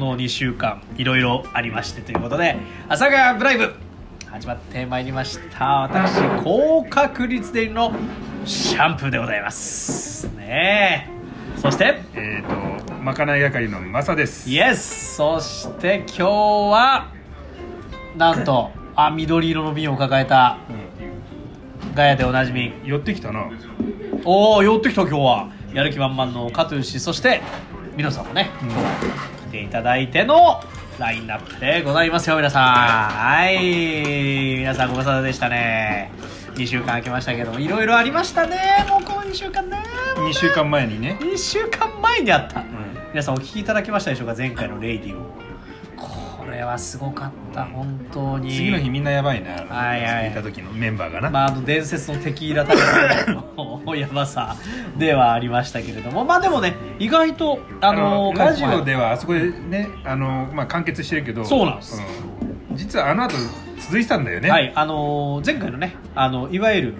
この2週間いろいろありましてということで「阿佐ヶ谷ブライブ」始まってまいりました。私高確率でのシャンプーでございます。ね。えそしてえっ、とまかない係のマサです。イエスそして今日はなんとあ緑色の瓶を抱えたガヤでおなじみ。寄ってきたな。おお寄ってきた今日は。やる気満々のカトゥー氏そして皆さんもね、来ていただいてのラインナップでございますよ皆さん。はい。皆さんご無沙汰でしたね。2週間空きましたけどもいろいろありましたね。もうこの2週間ね。もうね。2週間前にね。2週間前にあった、皆さんお聞きいただきましたでしょうか？前回の radio。これはすごかった本当に。次の日みんなやばいなはいはい。いた時のメンバーがな、まあ、あの伝説のテキーラタレの やばさではありましたけれども。まあでもね意外とあのラジオではあそこでねあの、まあ、完結してるけどそうなんです。うん。実はあの後続いてたんだよね。はいあの前回のねあのいわゆる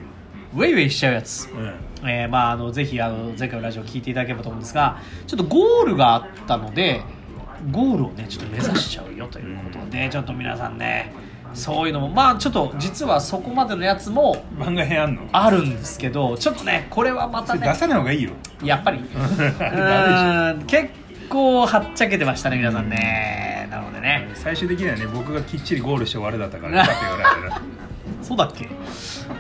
ウェイウェイしちゃうやつ。うん。えーまあ、あのぜひあの前回のラジオ聞いていただければと思うんですがちょっとゴールがあったのでゴールをねちょっと目指しちゃうよということで、ちょっと皆さんねそういうのもまあちょっと実はそこまでのやつも番外編あんの？あるんですけどちょっとねこれはまたね出さない方がいいよ。やっぱり。結構はっちゃけてましたね皆さんね、なのでね。最終的にはね僕がきっちりゴールして終わりだったからよかったよなそうだっけ？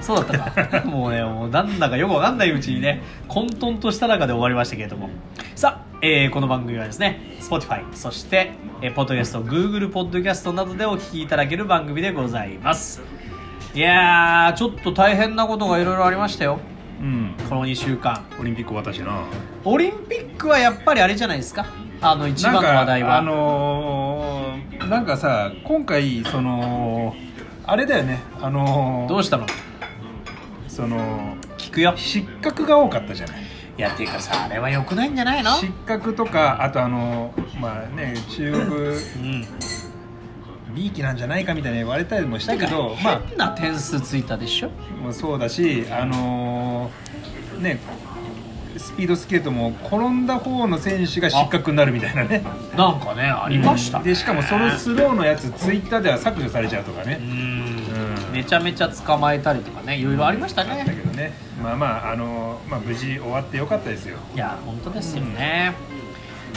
そうだったか。もうねもうなんだかよくわかんないうちにね混沌とした中で終わりましたけれども。さあ、えーこの番組はですね Spotify そして、えー、ポッドキャスト Google ポッドキャストなどでお聞きいただける番組でございます。いやーちょっと大変なことがいろいろありましたよ。うん。この2週間。オリンピック私な。オリンピックはやっぱりあれじゃないですか？あの一番の話題は。あのーなんかさ今回そのあれだよね。あのーどうしたの？その聞くよ。失格が多かったじゃない。いやっていうかさあれはよくないんじゃないの？失格とかあとあのまあね中国うん。びいきなんじゃないかみたいに言われたりもしたけどまあ変な点数ついたでしょ？もうそうだしあのーねスピードスケートも転んだ方の選手が失格になるみたいなね。なんかねありましたね。でしかもそのスローのやつツイッターでは削除されちゃうとかうね、んうんめちゃめちゃ捕まえたりとかねいろいろありましただけねどね。まあまああのまあ無事終わってよかったですよ。いや本当ですよね、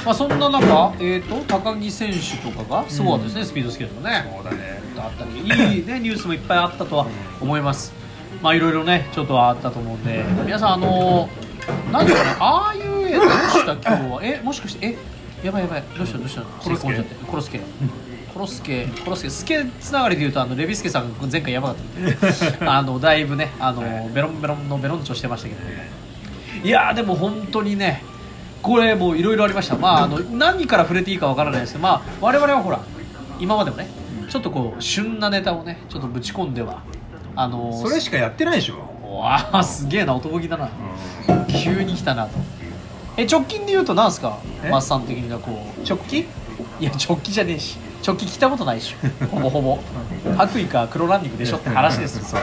まあそんな中、えー、と高木選手とかがすごかったですね、スピードスケートのね。そうだね。あったりいい、ね、ニュースもいっぱいあったとは思います。まあいろいろねちょっとあったと思うんで皆さんあの何ですかねああいう絵どうした？今日は。えもしかしてえやばいやばいどうした？どうした？コロスケ。コロスケコロスケコロスケスケつながりで言うとあのレビスケさん前回やばかったんで。あのだいぶねあのベロンベロンのベロンチョしてましたけどいやーでも本当にねこれもういろいろありました。まああの何から触れていいかわからないですけどまあ我々はほら今までもねちょっとこう旬なネタをねちょっとぶち込んではあのそれしかやってないでしょ、わあすげえな男気だな。う急に来たなと。え直近で言うとなんすか？え？マッサン的にはこう。直帰いや直帰じゃねえし直帰来たことないでしょ。ほぼほぼ。白衣か黒ランニングでしょって話ですよ。そう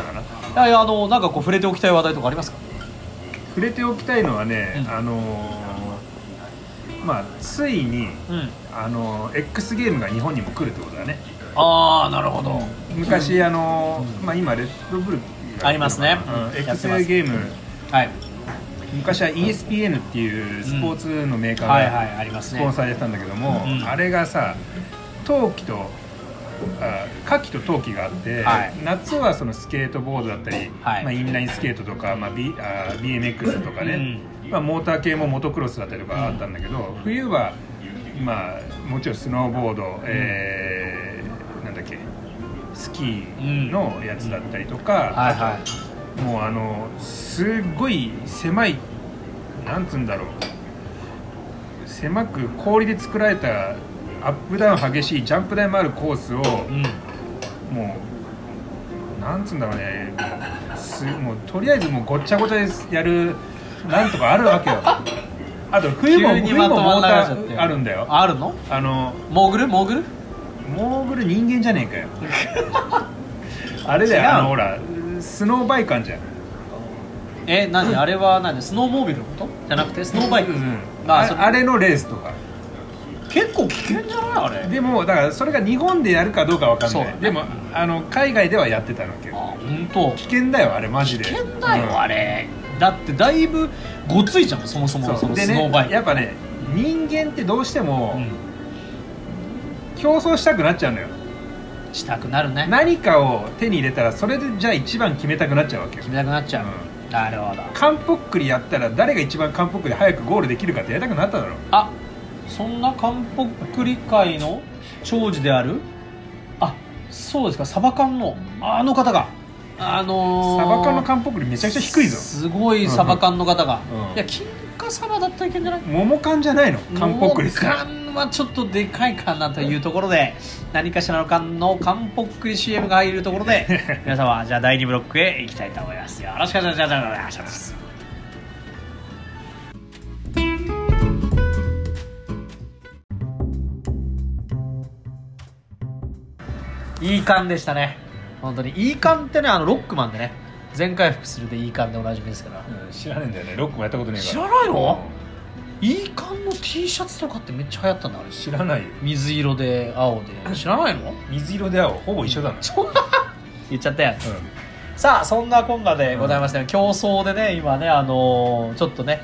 だな。いやあのなんかこう触れておきたい話題とかありますか？触れておきたいのはね、うん。あのーまあついにうん。あのー X ゲームが日本にも来るってことだね。ああなるほど。昔あのーまあ今レッドブルありますね。うん。X ゲーム。はい。昔は ESPN っていうスポーツのメーカはいはいーがありますね。スポンサーやってたんだけども、うん。あれがさ冬季とあ夏季と冬季があって、はい。夏はそのスケートボードだったり、はい。まあ、インラインスケートとか、まあ、B あ BMX とかね、まあ、モーター系もモトクロスだったりとかあったんだけど、冬は、まあ、もちろんスノーボード、えーなんだっけスキーのやつだったりとか、はいはもうあのすっごい狭いなんつうんだろう。狭く氷で作られたアップダウン激しいジャンプ台もあるコースをもうなんつうんだろうね。すもうとりあえずもうごっちゃごちゃでやるなんとかあるわけよ。あと冬も冬もモーターあるんだよ。あるの？あのモーグル？モーグル？モーグル人間じゃねえかよ。あれだよ。あのほらスノーバイクあんじゃん。え何？あれは何？スノーモービルのこと？じゃなくてスノーバイク、うんまあそれ。ああれのレースとか結構危険じゃない？あれ。でもだからそれが日本でやるかどうかわかんない、そう。だねでもあの海外ではやってたわけあよ本当。危険だよあれマジで。危険だよ、うん。あれだってだいぶごついじゃんそもそもそのそうでスノーバイク、ねやっぱね人間ってどうしてもうん。競争したくなっちゃうのよ。したくなるね。何かを手に入れたらそれでじゃあ一番決めたくなっちゃうわけよ。決めたくなっちゃう、なるほど。カンポックリやったら誰が一番カンポックリ早くゴールできるかってやりたくなっただろ。あそんな漢方クリ会の長寿である？あそうですか。サバ缶の？あの方が。あのー、サバ缶のカンポックリめちゃくちゃ低いぞ。すごいサバ缶の方が、うん。いや金華サバだったらいけんじゃない？桃缶じゃないの？カンポックリもう缶はちょっとでかいかなというところで何かしらの缶の缶ポックリ CM が入るところで 皆様じゃあ第2ブロックへ行きたいと思います。よろしくお願いしますいい缶でしたね。本当に。いい缶ってねあのロックマンでね。全回復するでいい缶でおなじみですから。うん知らないんだよね。ロックもやったことねえから。知らないの？いい缶の T シャツとかってめっちゃ流行ったんだあれ。知らないよ。水色で青で。知らないの？水色で青。ほぼ一緒だ な？言っちゃったやん。さあそんなこんなでございまして、競争でね今ねあのーちょっとね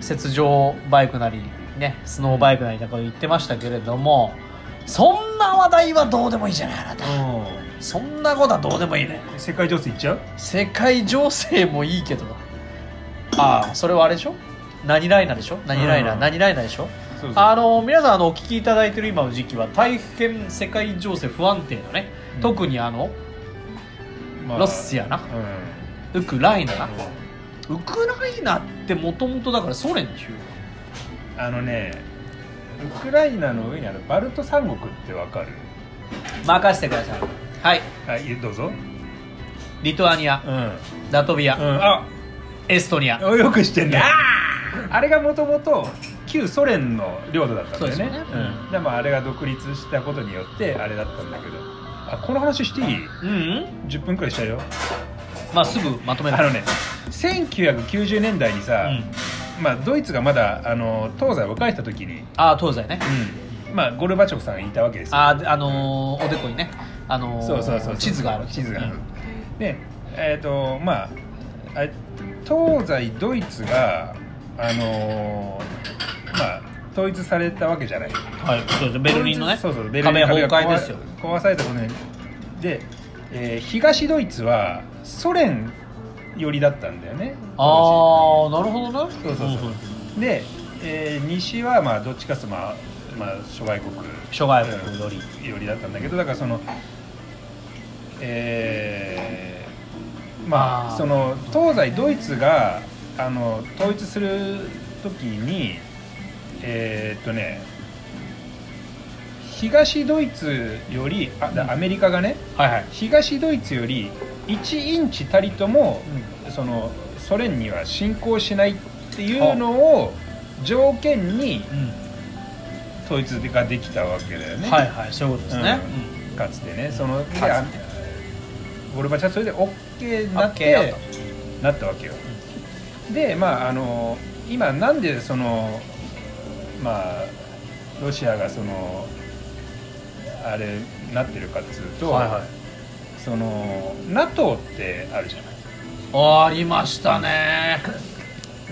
雪上バイクなりねスノーバイクなりとか言ってましたけれどもそんな話題はどうでもいいじゃないあなた。うん。そんなことはどうでもいいね。世界情勢いっちゃう？世界情勢もいいけど。ああそれはあれでしょ？何ライナーでしょ？何ライナ？ー、うん。何ライナーでしょ？そうそう。あの皆さんあのお聞きいただいてる今の時期は大変世界情勢不安定のね、うん。特にあのまあロシアな。うん。ウクライナな。ウクライナってもともとだからソ連でしょ？あのねウクライナの上にあるバルト三国ってわかる？任せてください。はい。はいどうぞ。リトアニア。うん、ラトビア、うん、あ。エストニア。よく知ってんね。あれがもともと旧ソ連の領土だったんだよね。うん、でもあれが独立したことによってあれだったんだけど。あこの話していい？うん。うん10分くらいしたよ。まあすぐまとめる。あのね1990年代にさ、うんまあ、ドイツがまだあの東西を分かれた時に、ああ東西ね。まあ、ゴルバチョフさんがいたわけですよ。あーあのーおでこにね。あのーそうそうそう地図がある。地図がある、うん。でえっ、とまああれ東西ドイツがあのーまあ統一されたわけじゃない。はいそうですベルリンのね。そうそうベルリンの壁崩壊ですよ。壊壊されたことにで、えー東ドイツはソ連寄りだったんだよね。ああなるほどね。そうそうそう。で、えー西はまあどっちかというとまあ、まあ、諸外国諸外国より。うん寄りだったんだけどだからそのえーまあその東西ドイツがあの統一する時にえーっとね東ドイツよりあだアメリカがねはいはい。東ドイツより1インチたりともそのソ連には侵攻しないっていうのを条件にうん。統一ができたわけだよね、はいはいそういうことですね。かつてね。そのでゴルバチョフはそれで OK になってなったわけよ、でまああの今なんでそのまあロシアがそのあれなってるかっつうと、はいはい。その NATO ってあるじゃないあありましたね。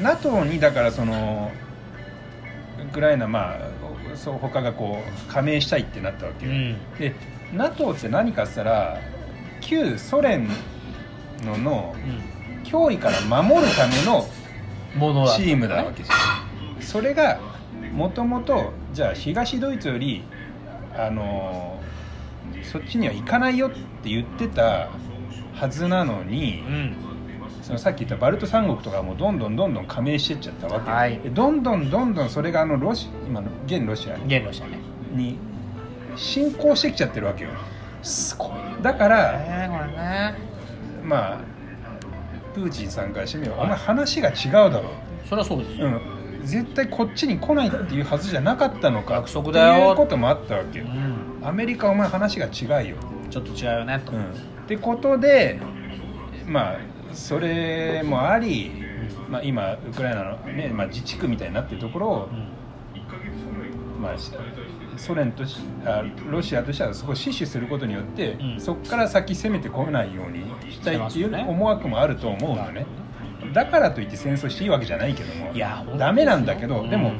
NATO にだからそのウクライナまあそう他がこう加盟したいってなったわけよ、うん。で NATO って何かっつったら旧ソ連のの脅威から守るためのチームだわけじゃん。それがもともとじゃあ東ドイツよりあのそっちには行かないよって言ってたはずなのに、うんそのさっき言ったバルト三国とかもどんどんどんどん加盟してっちゃったわけ、はい。でどんどんどんどんそれがあのロシ今の現ロシア言語したね。に侵攻してきちゃってるわけよ。すごいよだからねこれね。まあプーチンさんからしてみれば、お前話が違うだろそれはそうですよ。う、うん、絶対こっちに来ないっていうはずじゃなかったのか約束だよ。っていうこともあったわけよ。うん。アメリカお前話が違うよ、ちょっと違うよねと。うん、ってことでまあそれもあり、まあ、今ウクライナの、ねまあ、自治区みたいになってるところを、うんまあ、しソ連としあロシアとしてはそこを死守することによって、うん。そこから先攻めてこないようにしたいっていう思惑もあると思うのね。だからといって戦争していいわけじゃないけどもいやダメなんだけど、うん。でも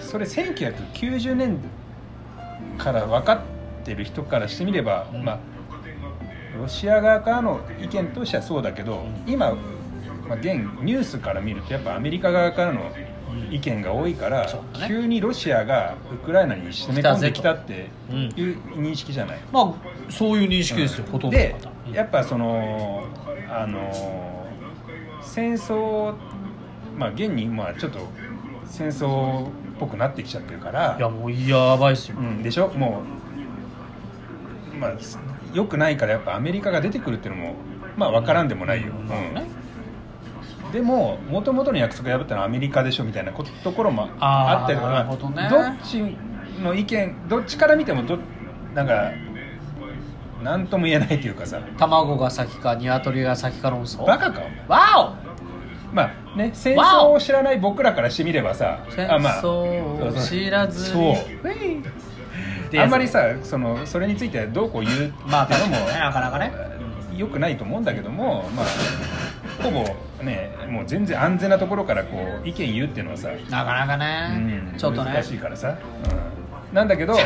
それ1990年から分かってる人からしてみれば、うん。まあロシア側からの意見としてはそうだけど、うん。今、まあ、現ニュースから見るとやっぱアメリカ側からの意見が多いから、ね。急にロシアがウクライナに攻め込んできたってうんいう認識じゃない。まあそういう認識ですよ、ほとんどのでやっぱそのあの戦争まあ現にまあちょっと戦争っぽくなってきちゃってるからいやもうやばいですよ、うん、でしょ？もうまあよくないからやっぱアメリカが出てくるっていうのもまあ分からんでもないよ、うん。でももともとの約束破ったのはアメリカでしょみたいなこところもあったりとかどね。どっちの意見どっちから見てもどなんか何とも言えないというかさ。卵が先か鶏が先か論争？バカかお前。わまあね戦争を知らない僕らからしてみればさあまあ。争を知らずそう。にウェイあんまりさそのそれについてどうこう言うっていうのも、まあ確かにねなかなかね。よくないと思うんだけどもまあほぼねもう全然安全なところからこう意見言うっていうのはさ、なかなかね、うんちょっとね。難しいからさ、うん。なんだけど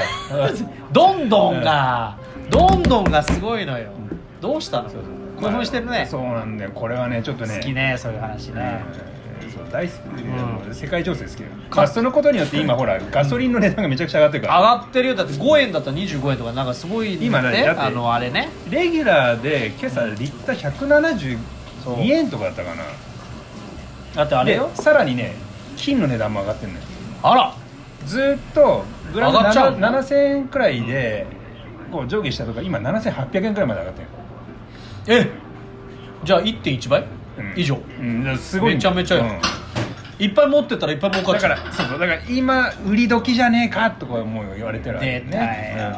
どんどんが、どんどんがすごいのよ。どうしたの？興奮してるね、そうなんだよ。これはねちょっとね。好きねそういう話ね、うん大好き、うん。世界情勢好きよまあそのことによって今ほらガソリンの値段がめちゃくちゃ上がってるから、上がってるよ。だって5円だったら25円とかなんかすごいね。今ねだってあのあれね。レギュラーで今朝リッターそう172円とかだったかな。だってあれよ。でさらにね金の値段も上がってるのよ。あら。ずーっとグラム上がっちゃうの？7 7000円くらいでこう上下したとか今7800円くらいまで上がってるえじゃあ1.1倍、うん以上。うん。すごい。めちゃめちゃよ。いっぱい持ってたらいっぱい儲かっちゃうだからそうそう。だから今売り時じゃねえかとかもう言われてるわけ出たよ、ね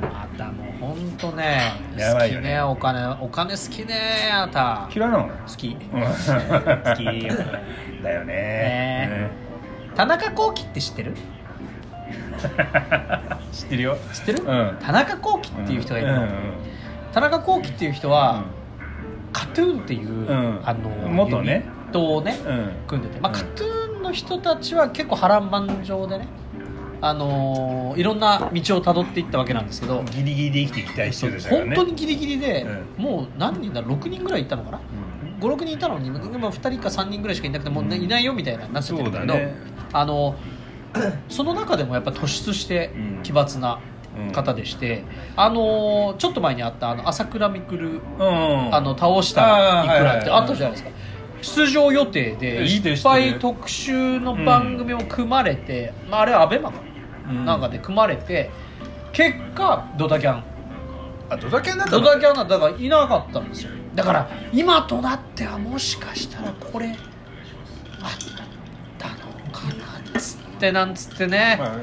あんたもう本当ね好きやばいよねねお金お金好きねあんた。うん嫌いなの？好き。うん。好き。よ だよね。ね田中幸喜って知ってる？う ん知ってるよ。知ってる、うん。田中幸喜っていう人がいるの、うんうん田中幸喜っていう人は、カトゥーンっていう、ん。あの元ね。ユニをね、うん。組んでて、まあ、うん。カトゥーンの人たちは結構波乱万丈でねあのーいろんな道をたどっていったわけなんですけどギリギリで生きていきたい人でしたからね。本当にギリギリで、うもう何人だ6人ぐらいいたのかな？うん。56人いたのに今2人か3人ぐらいしかいなくてもういないよみたいななっちゃってるんだけどそうだね。あのその中でもやっぱ突出してうん。奇抜な方でして、あのちょっと前にあったあの朝倉未来うんあの倒したいくらってあったじゃないですか。出場予定でいっぱい特集の番組を組まれて、まあ、あれはアベマか。な,、うん。なんかで組まれて結果ドタキャン。あドタキャンだったドのタキャンなんだからいなかったんですよ。だから今となってはもしかしたらこれあったのかなっつってなんつってね、まあ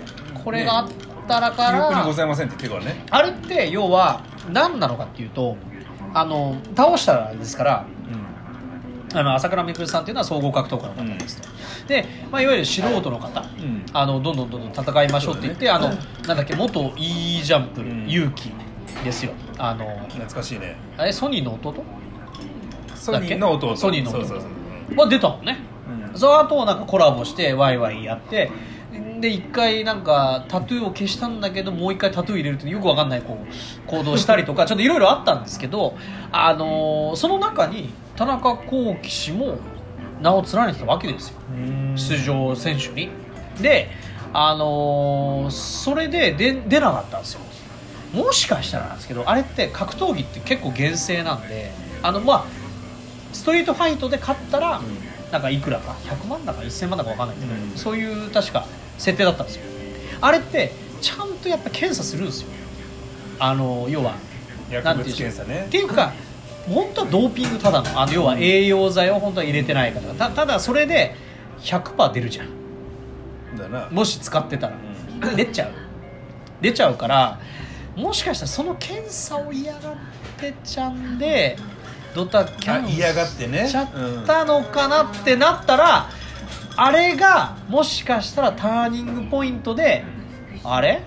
これがあったらか記憶にごら、ざいませんって言ってからね。あれって要は何なのかっていうとあの倒したらですからあの朝倉未来さんっていうのは総合格闘家の方ですと、で、まあ、いわゆる素人の方、うん。あのどんどんどんどん戦いましょうって言って、あのなんだっけ元 E ジャンプ、ん。勇気ですよ。あの懐かしいね。あれソニーの弟？ソニーの弟。ソニーの弟。そうそうそうは出たもんね、うん。その後なんかコラボしてワイワイやってで一回なんかタトゥーを消したんだけどもう一回タトゥー入れるってよくわかんないこう行動したりとか ちょっといろいろあったんですけど、あのーその中に田中幸喜氏も名を連ねてたわけですよ。うん。出場選手に。であのーそれで出出なかったんですよ。もしかしたらなんですけどあれって格闘技って結構厳正なんであのまあストリートファイトで勝ったら、なんかいくらか100万だか1000万だか分かんないけど、うん。そういう確か設定だったんですよ。あれってちゃんとやっぱ検査するんですよ。あの要は薬物検査ね。っていうか本当はドーピングただのあの要は栄養剤を本当は入れてないから。たただそれで100%出るじゃん。だな。もし使ってたら、出ちゃう。出ちゃうからもしかしたらその検査を嫌がってちゃんでドタキャンあ嫌がってね。しちゃったのかなってなったらあれがもしかしたらターニングポイントであれ？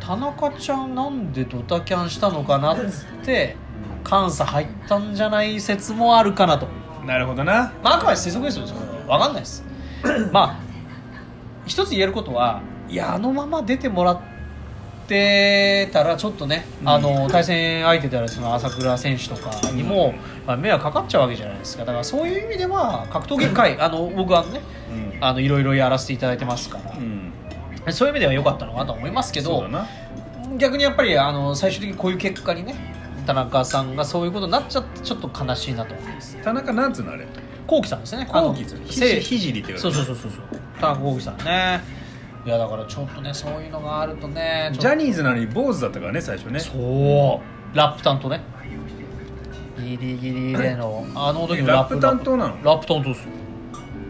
田中ちゃんなんでドタキャンしたのかなっつって監査入ったんじゃない説もあるかなと。なるほどな。まああくまで推測ですよ。それは分かんないです。まあ一つ言えることはいやあのまま出てもらってたらちょっとね、うん。あの対戦相手であるその朝倉選手とかにも、まあ、迷惑かかっちゃうわけじゃないですか。だからそういう意味では格闘技界あの僕はねうん。あのいろいろやらせていただいてますから、うん。そういう意味では良かったのかなと思いますけど逆にやっぱりあの最終的にこういう結果にね田中さんがそういうことになっちゃってちょっと悲しいなと思います。田中なんつうのあれ？こうきさんですね。こうきひじりっていうそうそうそうそうそう。田中こうきさんねいやだからちょっとねそういうのがあるとねジャニーズなのに坊主だったからね最初ね。そう。ラップ担当ね。ギリギリでのあの時のラップ。担当なの？ラップ担当ですよ。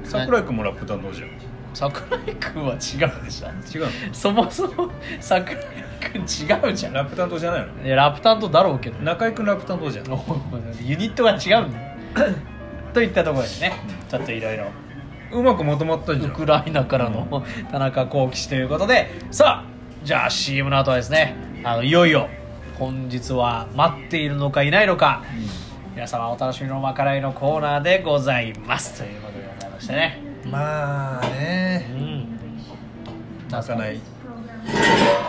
桜井君もラップ担当じゃん。桜井君は違うでしょ。違うの？そもそも桜井君違うじゃん。ラップ担当じゃないの？いやラップ担当だろうけど。中居君ラップ担当じゃん。ユニットが違うんだよ。といったところでねちょっといろいろうまくまとまったじゃん。ウクライナからの田中幸喜氏ということで。さあじゃあ CM の後はですねあのいよいよ本日は待っているのかいないのか。皆様お楽しみのまかないのコーナーでございます。ということでございましてね。まあうねん。泣かない。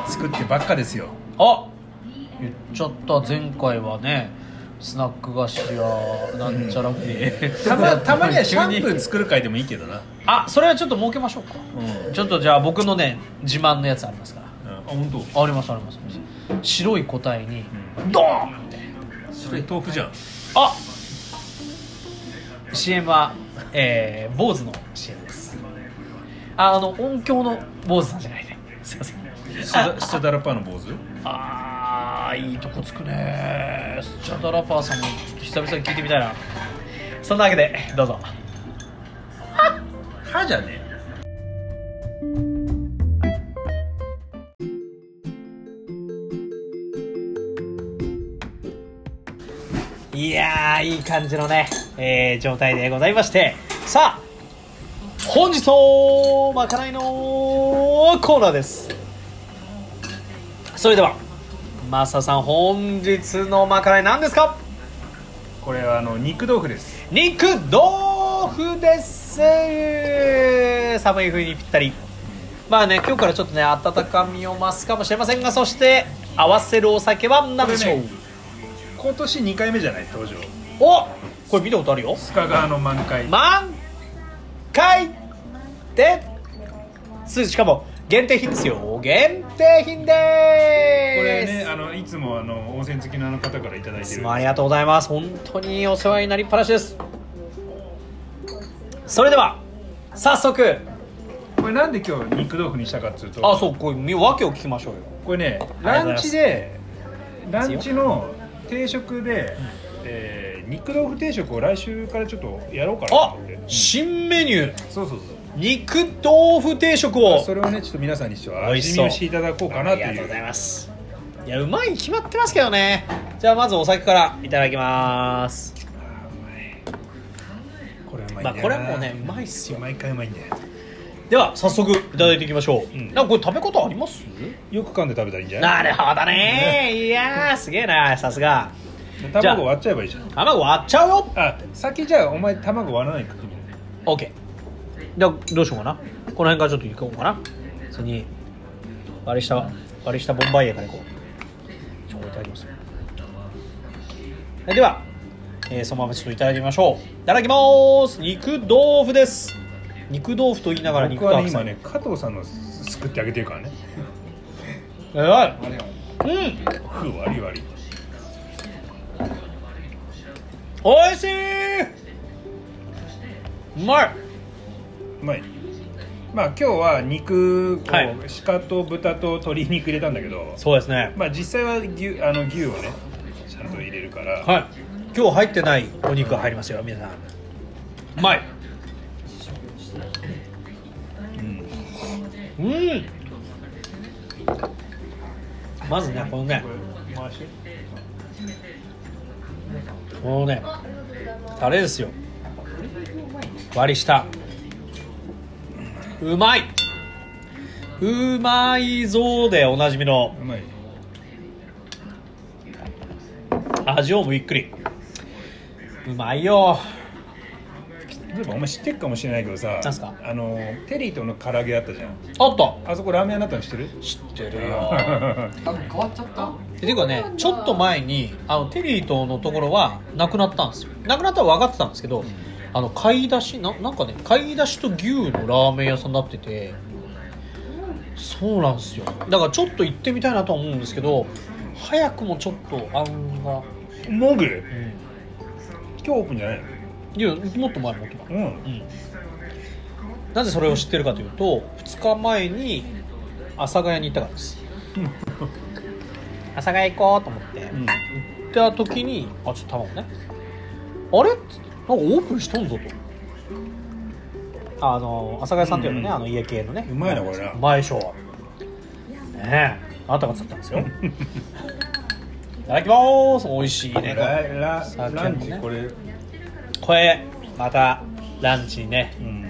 作ってばっかですよ。あ言っちゃった。前回はねスナック菓子やなんちゃら系 たまたまにはシャンプー作る回でもいいけどな。あそれはちょっと設けましょうか。うん。ちょっとじゃあ僕のね自慢のやつありますから。あ本当？ありますあります。白い個体にドーンって。それ豆腐じゃん。あ CM は、えー、坊主の CM です。ああの音響の坊主なんじゃないね。すいません。スチャスチャダラパーの坊主？あーいいとこつくね。スチャダラパーさんもちょっと久々に聞いてみたいな。そんなわけでどうぞ。歯じゃねいやーいい感じのね、えー状態でございまして。さあ本日のまかないのコーナーです。それではマサさん本日のまかない何ですか？これはあの肉豆腐です。肉豆腐です。寒い冬にぴったり。まあね今日からちょっとね温かみを増すかもしれませんがそして合わせるお酒は何でしょう、ね今年2回目じゃない登場。おこれ見たことあるよ。須賀川の満開。満開ですしかも限定品ですよ。限定品でこれすねあのいつもあの温泉好きのあの方からいただいいてるつもありがとうございます。本当にお世話になりっぱなしです。それでは早速。これなんで今日肉豆腐にしたかっつうとあそうこれみ訳を聞きましょうよ。これねランチでランチの定食で、えー肉豆腐定食を来週からちょっとやろうかなとあ思って、うん新メニュー。そうそう肉豆腐定食を。それをねちょっと皆さんにしては美味見をしていただこうかなという。ありがとうございます。いやうまいに決まってますけどね。じゃあまずお酒からいただきます。これうまいまあこれはもうねうまいっすよ。毎回うまいんだよでは早速いただいていきましょう、うん。なんかこれ食べ方あります？よく噛んで食べたらいいんじゃない？なるほどね。いやーすげえなさすが。卵割っちゃえばいいじゃん。卵割っちゃうよ。あ先じゃあお前卵割らないか OK じゃあどうしようかな。この辺からちょっといこうかな。次に割り下割り下ボンバイエからいこう。ちょっといただきます。では、えーそのままちょっといただいてみましょう。いただきます。肉豆腐です。肉豆腐と言いながら肉僕はねと白菜今ね加藤さんのすくってあげてるからね。えらい。うん。ふ割り割り。おいしい。うまいうまあ今日は肉こう、はい。鹿と豚と鶏肉入れたんだけどそうですね。まあ実際は牛あの牛をねちゃんと入れるから、はい。今日入ってないお肉が入りますよ皆さん。うまいうん。うん。まずねこのね。このねタレですよ。割り下うまい。うまいぞでおなじみの。うまい。味をもゆっくりうまいよ。例えばお前知ってるかもしれないけどさなんすか？あのテリーとの唐揚げあったじゃん。あった。あそこラーメン屋になったの知ってる？知ってるよ。あ変わっちゃった？ていうかねちょっと前にあのテリーとのところはなくなったんですよ。なくなったら分かってたんですけど、あの買い出しななんかね買い出しと牛のラーメン屋さんになっててそうなんですよ。だからちょっと行ってみたいなとは思うんですけど早くもちょっと案が、モグうん、今日オープンじゃないの？いやもっと前もっと前。うん。うん。なぜそれを知ってるかというと2日前に阿佐ヶ谷に行ったからです。阿佐ヶ谷行こうと思って、うん。行った時にあちょっと卵ね。あれ？っオープンしとんぞと。あの阿佐ヶ谷さんっていうのね、うん。うんあの家系のね。うまいなこれな。うまいでしょねえ。あなたが作ったんですよ。いただきます。美味しいね。ランチこれ。これまたランチにね。うん。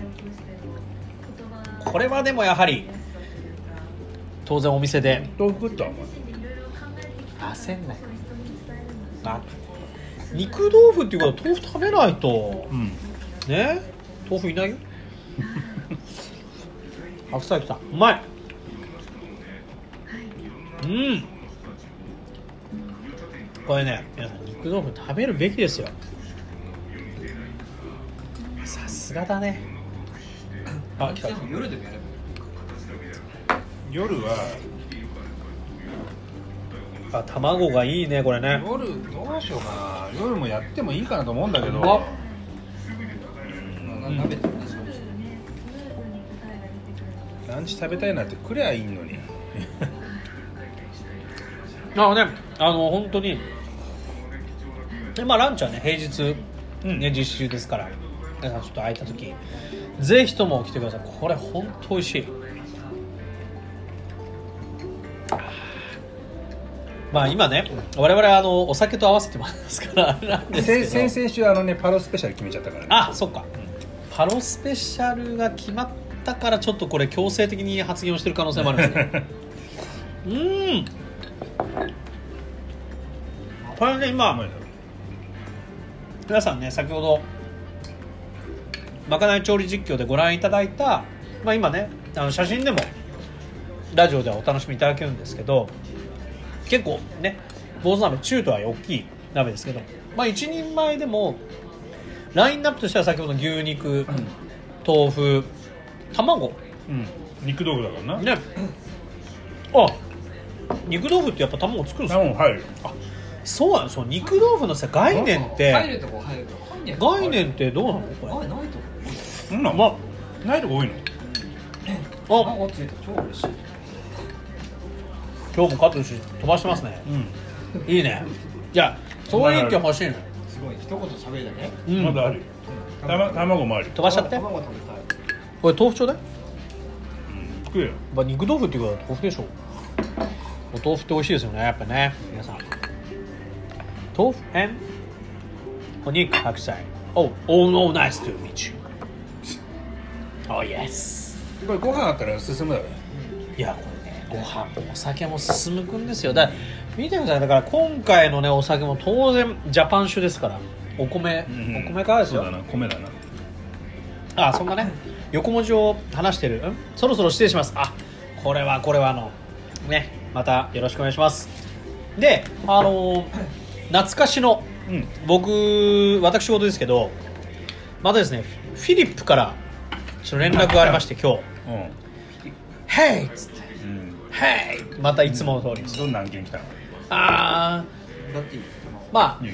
これはでもやはり当然お店で。豆腐食ったお前焦んない。あ肉豆腐っていうことは豆腐食べないと。うん。ね？豆腐いないよ？白菜きた。うまい。うん。これね皆さん肉豆腐食べるべきですよ。さすがだね。あ来た。夜でもやれば夜はあ卵がいいねこれね。夜どうしようかな。夜もやってもいいかなと思うんだけど。うまっな鍋と同じランチ食べたいなってくりゃいいのに。あのねあの本当に。でまあランチはね平日、うん。ね実施中ですから。皆さんちょっと空いた時ぜひとも来てください。これ本当美味しいまあ今ね我々あのお酒と合わせてますからあれ なんですけ先ど。先々週あのねパロスペシャル決めちゃったからね。あそっか、パロスペシャルが決まったからちょっとこれ強制的に発言をしてる可能性もあるんですね。うーん。これね今皆さんね先ほどまかない調理実況でご覧いただいた、まあ、今ねあの写真でもラジオではお楽しみいただけるんですけど結構ね坊主鍋中とは大きい鍋ですけど、まあ、1人前でもラインナップとしては先ほどの牛肉豆腐卵。うん。肉豆腐だからな。ね。あ肉豆腐ってやっぱ卵作るんですか？卵入るよ。そうなんです。よ肉豆腐のさ概念って入るとこ入るとこ。入んねや概念ってどうなの？これ。あないとこ。うんなまあないとこ多いの？あ。卵ついた超嬉しい今日もカットし飛ばしてますね。うん。いいね。いやそういう意見欲しいのよ。すごい一言喋るだけ。うん。まだあるよ。たま卵もあるよ。飛ばしちゃって？卵食べたい。これ豆腐ちょうだい、うん。食えよ。まあ、肉豆腐っていうから豆腐でしょ。お豆腐って美味しいですよねやっぱね。皆さん。豆腐 and お肉白菜。Oh, oh no, nice to meet you. Oh yes. これご飯あったら進むだろいやこれねご飯もお酒も進むくんですよ。だから見てくださいだから今回のねお酒も当然ジャパン酒ですからお米、うんお米からですよ。そうだな米だな。あそんなね横文字を話してる。ん？そろそろ失礼します。あこれはこれはあのねまたよろしくお願いします。であのー懐かしのうん。僕私事ですけどまたですねフィリップからちょっと連絡がありまして今日。うん「Hey!」っつってうん「Hey!」またいつもの通りです。どんな案件来たの？あー。だっていいまあ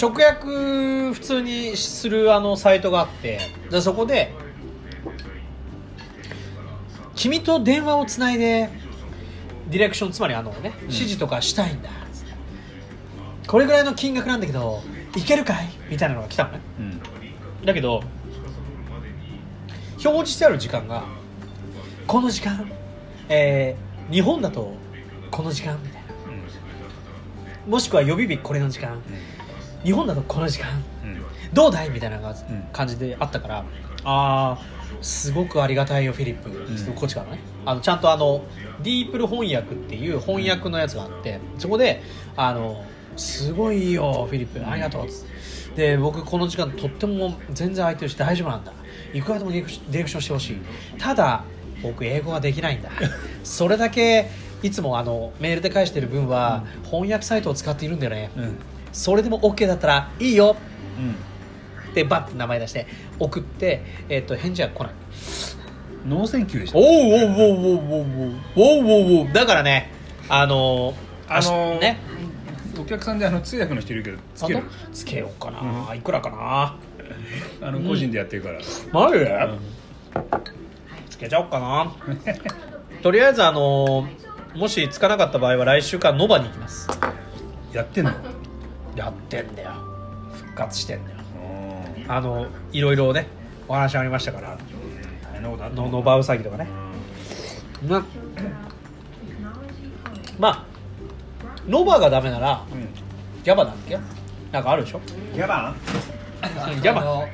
直訳普通にするあのサイトがあってでそこで「君と電話をつないでディレクションつまりあのね指示とかしたいんだ」つってこれぐらいの金額なんだけどいけるかい?」みたいなのが来たのね。うん。だけど表示してある時間がこの時間、えー日本だとこの時間みたいな。もしくは予備日これの時間。日本だとこの時間。うん。うんどうだいみたいな感じであったから。あすごくありがたいよフィリップ、ん。こっちからね。あのちゃんとあのディープル翻訳っていう翻訳のやつがあってそこであのすごいよフィリップ。ありがとうっで僕この時間とっても全然空いてるし大丈夫なんだ。いくらでもディレクションしてほしい。ただ僕英語ができないんだ。それだけいつもあのメールで返してる分は翻訳サイトを使っているんだよね、うん。それでも OK だったらいいよ。うん。でバッて名前出して送って、えっと返事は来ない。 No thank you でしおうょおうおうおうおうおうおうおうおう。だからねあのー、あのーね。お客さんであの通訳の人いるけどつける。つけようかな、いくらかな。あの個人でやってるから、マジで、つけちゃおうかな。とりあえずあのーもしつかなかった場合は来週からノバに行きます。やってんの？やってんだよ。復活してんだよ。うん。あのいろいろねお話ありましたから。のノバウサギとかね。なまあノバがダメならうん。ギャバだっけ？なんかあるでしょ？ギャバ？ンギャバ。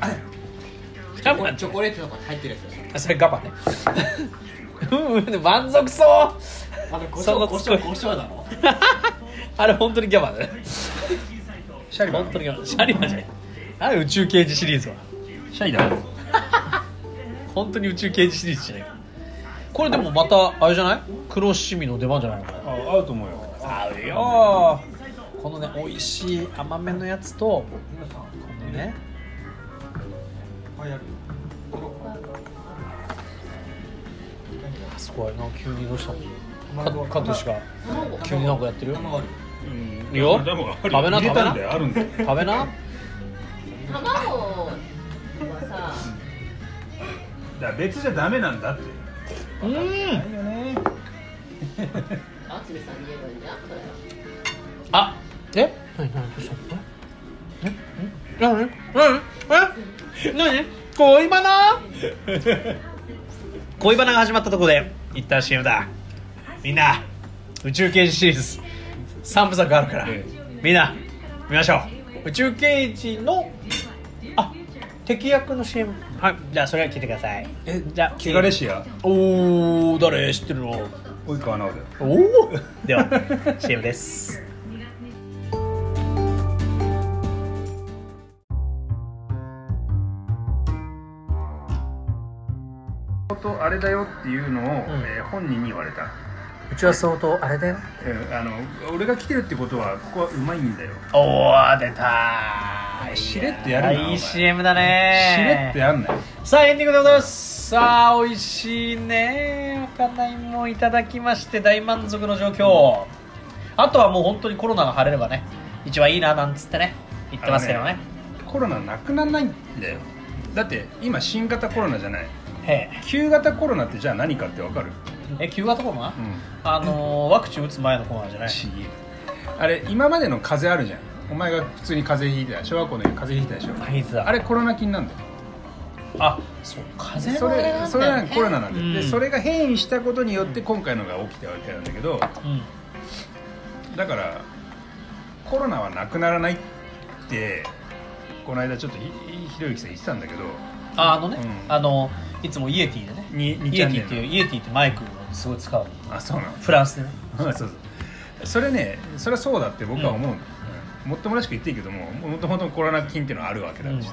チョコレートとか入ってるやつそれガバね。うんうん満足そう。あの胡その椒胡椒胡椒なの？あれ本当にギャバだね。シャリバ本当にギャバシャリバじゃない。あれ宇宙刑事シリーズは？シャイだ 本当に宇宙刑事シリーズじゃないこれでもまたあれじゃない？黒七味の出番じゃないのかな？あ合うと思うよ。合うよ。このね美味しい甘めのやつとこのねはいやるすごいな急にどうしたのかカトシが。急になんかやってる？よ卵ある。うん。いいよ。食べな入れたんだよあるんだよ。食べな。卵はさ、だから別じゃダメなんだって。うん。ないよねさんに言えばいいんれあえ何？何？どうしたのええ何？何？え何？恋バナ恋バナが始まったところで一旦 CM だ。みんな宇宙刑事シリーズ。3部作あるから、えみんな見ましょう。宇宙刑事のあ敵役の CM はいじゃあそれは聞いてください。えじゃあケガレシアおお誰知ってるの？及川直人おおでは CM ですだよっていうのを、ん。えー本人に言われた、うちは相当あれだよ。えーあの俺が来てるってことはここはうまいんだよ。おお出たしれっとやるないい CM だね。しれってやんない。さあエンディングでございます。さあ美味しいね。まかないもいただきまして大満足の状況。あとはもう本当にコロナが晴れればね。一番いいななんつってね。言ってますけどね。コロナなくならないんだよ。だって今新型コロナじゃない。へ旧型コロナってじゃあ何かってわかる？ええ旧型コロナ、うん。あのーワクチン打つ前のコロナじゃない。ちあれ今までの風邪あるじゃん。お前が普通に風邪ひいてた小学校の時風邪ひいてたでしょ？あいつだあれコロナ菌なんだよ。あそう風そ邪のあれそれはコロナなんだよ、うん。でそれが変異したことによって今回のが起きたわけなんだけどうん。だからコロナはなくならないってこの間ちょっとひひろゆきさん言ってたんだけど。ああのね、うん。あのいつもイエティでね。イエティっていうイエティってマイクをすごい使う。あそうなの。フランスでね。そうそう。それねそれはそうだって僕は思う、うん。もっともらしく言っていいけどももともとコロナ菌っていうのはあるわけだし、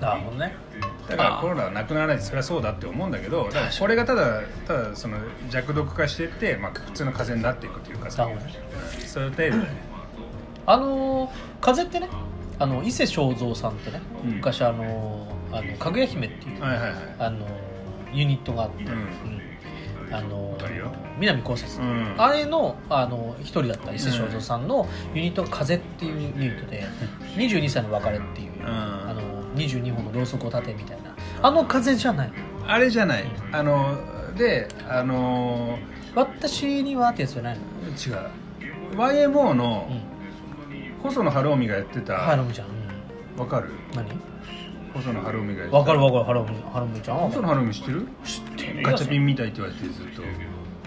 なるほどね。だからあコロナはなくならないそれはそうだって思うんだけどだからこれがただただその弱毒化していって、まあ、普通の風邪になっていくというかさ。そういう程度で。ねあのー風邪ってねあの伊勢正三さんってね、うん。昔あのーあのかぐや姫っていう、はいはいはい。あのーユニットがあって、うん。うん。あの南こうせつ、うん。あれのあの一人だった伊勢正三さんのユニットが「風」っていうユニットで「22歳の別れ」っていう、ん。あの22本のろうそくを立てみたいな。あの風じゃない。あれじゃない。あのであの私にはってやつじゃないの？違う。YMO のうん。細野晴臣がやってた。ハロムちゃん、わかる？何？細野晴臣がやってたわかるわかるハロムハロムちゃん。細野晴臣知ってる？知ってるよ。ガチャピンみたいって言われてずっと、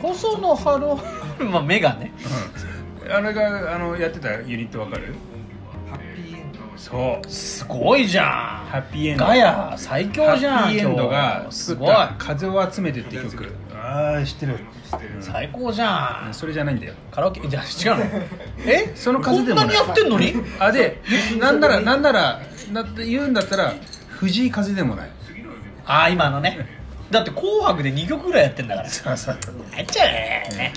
細野ハロ まあ目がね。うん。あれがあのやってたユニットわかる？ハッピーエンド。そう。すごいじゃん。ハッピーエンド。ガヤ最強じゃんハッピーエンドがすごい。作った「風を集めて」って曲。ああ知ってる。最高じゃん。それじゃないんだよ。カラオケ？じゃあ違うの。え？その数でもない。こんなにやってんのに？あでなんならなんならだって言うんだったら藤井風でもない。ああ今のね。だって「紅白」で2曲ぐらいやってんだから。そうそう入っちゃうね。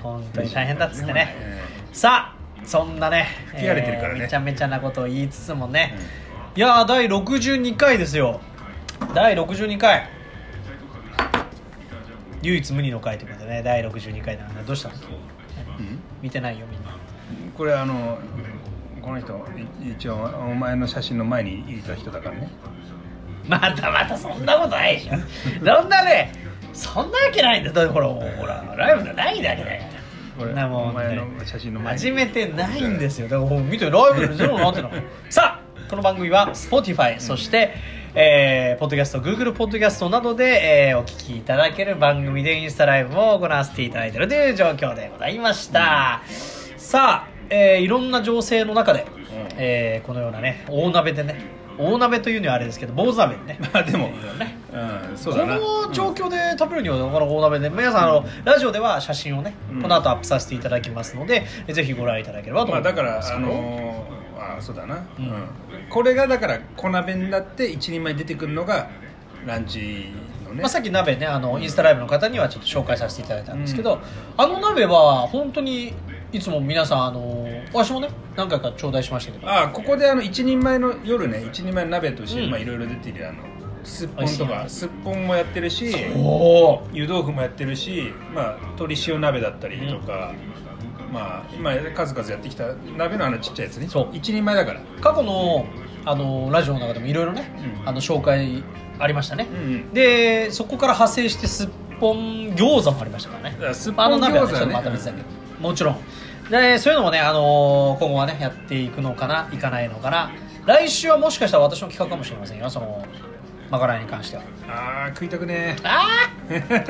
本当に大変だっつってね。えさあそんなね吹き荒れてるからね。めちゃめちゃなことを言いつつもね、いやー第62回ですよ。第62回。唯一無二の回ということでね第62回だからどうしたの？うん。見てないよみんな。これあのこの人い一応お前の写真の前にいた人だからね。またまたそんなことないでしょ。そんなねそんなわけないんだよだってほらほらライブじゃないだけだよ。これなもうお前の写真の前に。始めてないんですよ。だからもう見てライブでゼロになってるの。さあこの番組は Spotify そして、えー、ポッドキャスト Google ポッドキャストなどで、えーお聞きいただける番組でインスタライブも行わせていただいているという状況でございました、さあ、えーいろんな情勢の中で、えーこのようなね大鍋でね大鍋というにはあれですけど坊主鍋でね。まあでもね。うんそうだな。この状況で食べるにはこの大鍋で皆さんあのラジオでは写真をねうん。この後アップさせていただきますのでぜひご覧いただければとまあ思いますだからあのーあそうだな、うん。うん。これがだから小鍋になって一人前出てくるのがランチのね、まあ、さっき鍋ねあのインスタライブの方にはちょっと紹介させていただいたんですけど、あの鍋は本当にいつも皆さんあの私もね何回か頂戴しましたけど。あここであの一人前の夜ね一人前の鍋としてうん。まあいろいろ出てるあのすっぽんとかすっぽんもやってるし湯豆腐もやってるし、まあ、鶏塩鍋だったりとか、まあ今数々やってきた鍋のあのちっちゃいやつね。そう。一人前だから。過去のあのラジオの中でもいろいろね、うん。あの紹介ありましたね、うんうん。でそこから派生してすっぽん餃子もありましたからね。だからすっぽんあの鍋は、ね、餃ちょっとまた別だけど、もちろんでそういうのもね、あのー今後はねやっていくのかないかないのかな。来週はもしかしたら私の企画かもしれませんよそのまかないに関しては。あー食いたくねえ。あ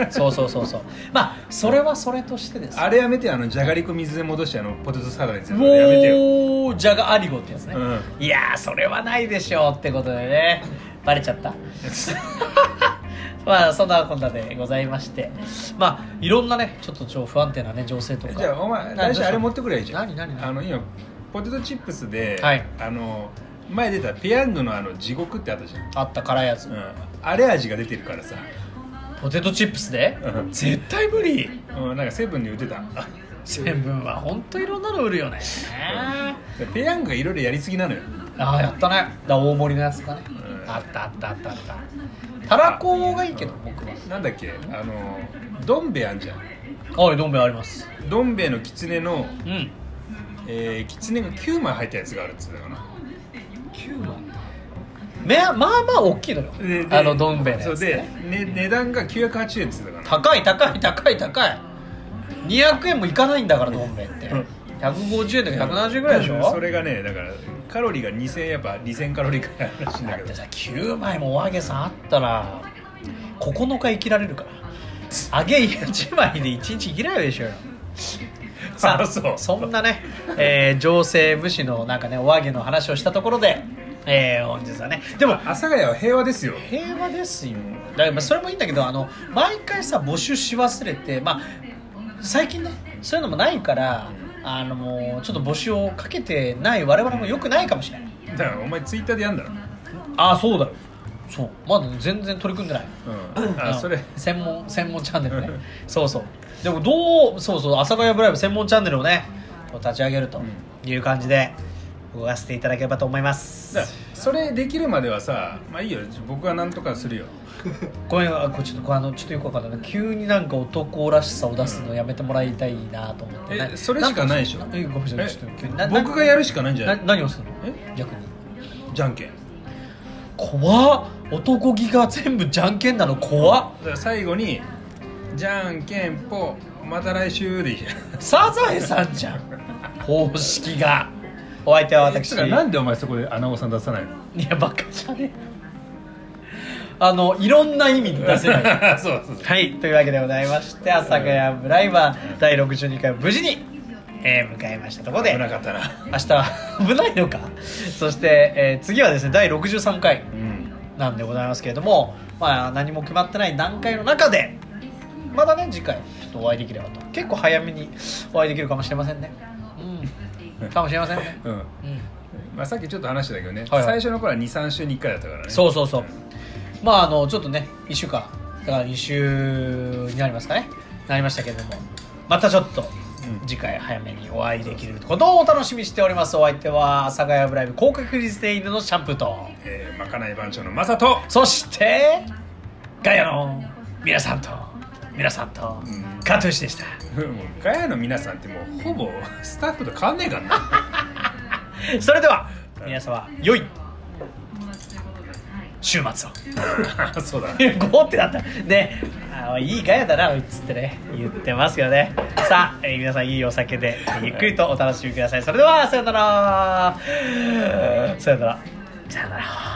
あ そうそうそうそう。まあそれはそれとしてです。あれやめてあのじゃがりこ水で戻してあのポテトサラダにするのやめてよ。おおじゃがアリゴってやつね、うん。いやーそれはないでしょうってことでね。バレちゃった まあそんなこんなでございまして。まあいろんなねちょっと超不安定なね情勢とか。じゃあお前何来週あれ持ってくればいいじゃん何何何？あの今ポテトチップスで、はい。あの前出たペヤングのあの地獄ってあったじゃん、あった辛いやつ、うん、あれ味が出てるからさ、ポテトチップスで、うん。絶対無理。うん、なんかセブンに売ってた。セブンは本当いろんなの売るよね。でペヤングがいろいろやりすぎなのよ。ああやったね。だ大盛りのやつかね、うん。あったあったあったあったたらこがいいけど僕は。なんだっけ？あのどん兵衛あんじゃん。はいどん兵衛あります。どん兵衛のきつねのうん。えー、きつねが9枚入ったやつがあるっつってたかな。9万めまあまあ大きいのよ。でであのどん兵衛のそうでね、ね、値段が980円っつってたかな高い高い高い高い。200円もいかないんだからどん兵衛って。うん150円とか170円ぐらいでしょ？それがねだからカロリーが2000やっぱ2000カロリーくらいあるらしいんだけど。だってさ9枚もお揚げさんあったら9日生きられるから。揚げ1枚で1日生きられるでしょうよ。さああそう。そんなね、えー、情勢無視のなんかねお揚げの話をしたところで、えー、本日はね。でも阿佐ヶ谷は平和ですよ。平和ですよ。だからまあそれもいいんだけどあの毎回さ募集し忘れてまあ最近ねそういうのもないからあのもうちょっと募集をかけてない我々もよくないかもしれない。だからお前ツイッターでやんだろ。ああそうだよ。そう。まだ全然取り組んでない。うん。あそれ。専門専門チャンネルね。そうそう。でもどうそうそう阿佐ヶ谷ブライブ専門チャンネルをね立ち上げるという感じで動かせていただければと思います。それできるまではさまあいいよ。僕はなんとかするよ。ごめんあこれちょっとあのちょっとよくわかんない急になんか男らしさを出すのやめてもらいたいなと思って。えそれしかないでしょ？んえごめ僕がやるしかないんじゃなない何をするの？え？逆に。じゃんけん。怖っ。男気が全部じゃんけんなの？怖っ。最後にじゃんけんぽまた来週でいいじゃん。サザエさんじゃん。方式がお相手は私。なんでお前そこで穴子さん出さないの？いやバカじゃねえ。あのいろんな意味で出せない。そうそうはいというわけでございまして阿佐ヶ谷ブライバー第62回は無事にえー迎えましたところで危なかったな。明日は 危ないのか。そして、えー次はですね第63回うん。なんでございますけれども、まあ、何も決まってない段階の中でまたね次回ちょっとお会いできればと。結構早めにお会いできるかもしれませんね。うんかもしれませんね、うん。うん、まあ、さっきちょっと話したけどね、はいはい。最初の頃は23週に1回だったからね。そうそうそう。まああのちょっとね1週間だから2週になりますかね。なりましたけれども。またちょっとうん。次回早めにお会いできることをお楽しみにしております。お相手は阿佐ヶ谷ブライブ高確率で犬のシャンプーと。えーまかない番長のマサとそしてガヤの皆さんと皆さんと。うん。カトゥーシでした。もうガヤの皆さんってもうほぼスタッフと変わんねえからな。それでは皆様良い週末を。そうだね。ゴーってなった。ねあいいガヤだなおいっつってね言ってますよね。さあ、えー皆さんいいお酒でゆっくりとお楽しみください。それではさよなら。さよなら。さよなら